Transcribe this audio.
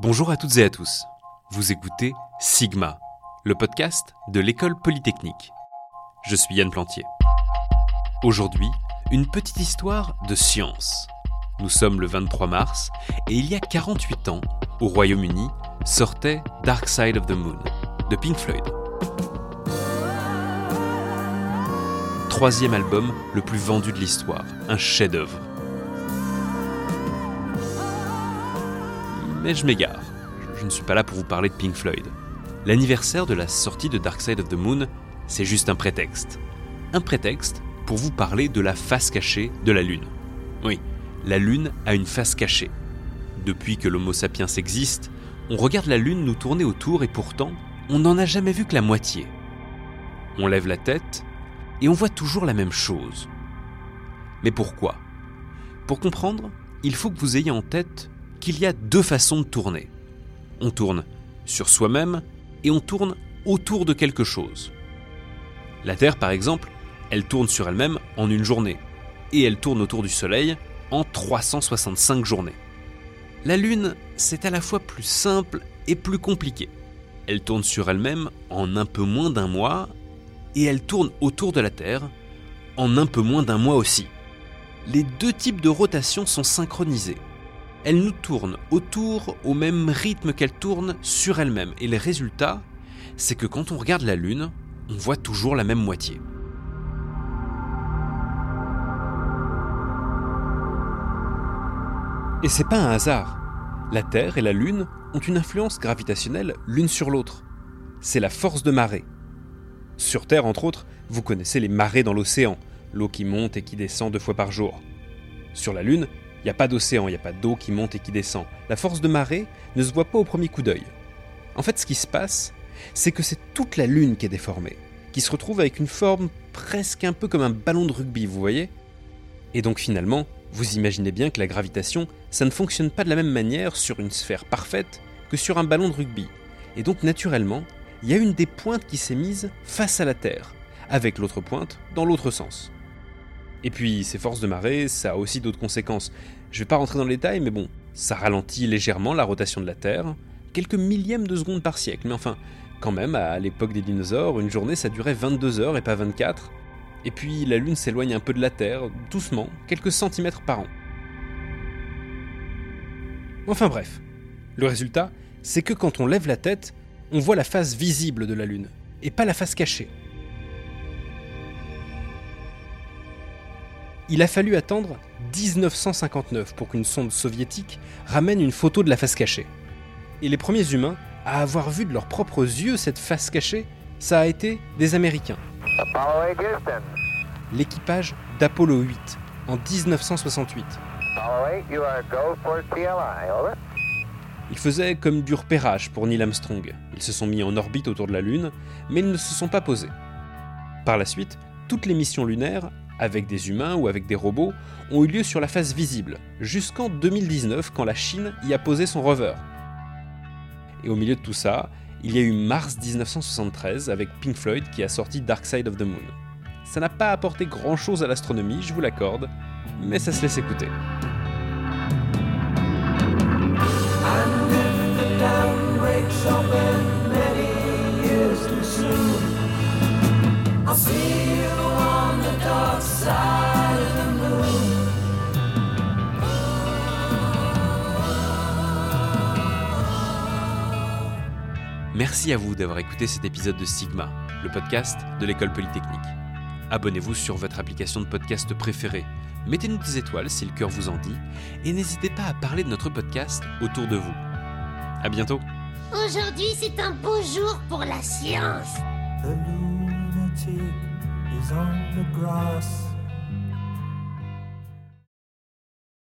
Bonjour à toutes et à tous. Vous écoutez Sigma, le podcast de l'école polytechnique. Je suis Yann Plantier. Aujourd'hui, une petite histoire de science. Nous sommes le 23 mars et il y a 48 ans, au Royaume-Uni, sortait Dark Side of the Moon de Pink Floyd. Troisième album le plus vendu de l'histoire, un chef-d'œuvre. Mais je m'égare. Je ne suis pas là pour vous parler de Pink Floyd. L'anniversaire de la sortie de Dark Side of the Moon, c'est juste un prétexte. Un prétexte pour vous parler de la face cachée de la Lune. Oui, la Lune a une face cachée. Depuis que l'Homo sapiens existe, on regarde la Lune nous tourner autour et pourtant, on n'en a jamais vu que la moitié. On lève la tête et on voit toujours la même chose. Mais pourquoi? Pour comprendre, il faut que vous ayez en tête qu'il y a deux façons de tourner. On tourne sur soi-même et on tourne autour de quelque chose. La Terre, par exemple, elle tourne sur elle-même en une journée, et elle tourne autour du Soleil en 365 journées. La Lune, c'est à la fois plus simple et plus compliqué. Elle tourne sur elle-même en un peu moins d'un mois, et elle tourne autour de la Terre en un peu moins d'un mois aussi. Les deux types de rotation sont synchronisés elle nous tourne autour au même rythme qu'elle tourne sur elle-même. Et le résultat, c'est que quand on regarde la Lune, on voit toujours la même moitié. Et c'est pas un hasard. La Terre et la Lune ont une influence gravitationnelle l'une sur l'autre. C'est la force de marée. Sur Terre, entre autres, vous connaissez les marées dans l'océan, l'eau qui monte et qui descend deux fois par jour. Sur la Lune, il n'y a pas d'océan, il n'y a pas d'eau qui monte et qui descend. La force de marée ne se voit pas au premier coup d'œil. En fait, ce qui se passe, c'est que c'est toute la Lune qui est déformée, qui se retrouve avec une forme presque un peu comme un ballon de rugby, vous voyez? Et donc finalement, vous imaginez bien que la gravitation, ça ne fonctionne pas de la même manière sur une sphère parfaite que sur un ballon de rugby. Et donc naturellement, il y a une des pointes qui s'est mise face à la Terre, avec l'autre pointe dans l'autre sens. Et puis, ces forces de marée, ça a aussi d'autres conséquences. Je vais pas rentrer dans le détail, mais bon, ça ralentit légèrement la rotation de la Terre, quelques millièmes de secondes par siècle, mais enfin, quand même, à l'époque des dinosaures, une journée ça durait 22 heures et pas 24. Et puis la Lune s'éloigne un peu de la Terre, doucement, quelques centimètres par an. Enfin bref, le résultat, c'est que quand on lève la tête, on voit la face visible de la Lune, et pas la face cachée. Il a fallu attendre 1959 pour qu'une sonde soviétique ramène une photo de la face cachée. Et les premiers humains à avoir vu de leurs propres yeux cette face cachée, ça a été des Américains. L'équipage d'Apollo 8 en 1968. Ils faisaient comme du repérage pour Neil Armstrong. Ils se sont mis en orbite autour de la Lune, mais ils ne se sont pas posés. Par la suite, toutes les missions lunaires avec des humains ou avec des robots, ont eu lieu sur la face visible, jusqu'en 2019 quand la Chine y a posé son rover. Et au milieu de tout ça, il y a eu mars 1973 avec Pink Floyd qui a sorti Dark Side of the Moon. Ça n'a pas apporté grand chose à l'astronomie, je vous l'accorde, mais ça se laisse écouter. Merci à vous d'avoir écouté cet épisode de Sigma, le podcast de l'école polytechnique. Abonnez-vous sur votre application de podcast préférée, mettez-nous des étoiles si le cœur vous en dit, et n'hésitez pas à parler de notre podcast autour de vous. À bientôt. Aujourd'hui, c'est un beau jour pour la science. The lunatic is on the grass.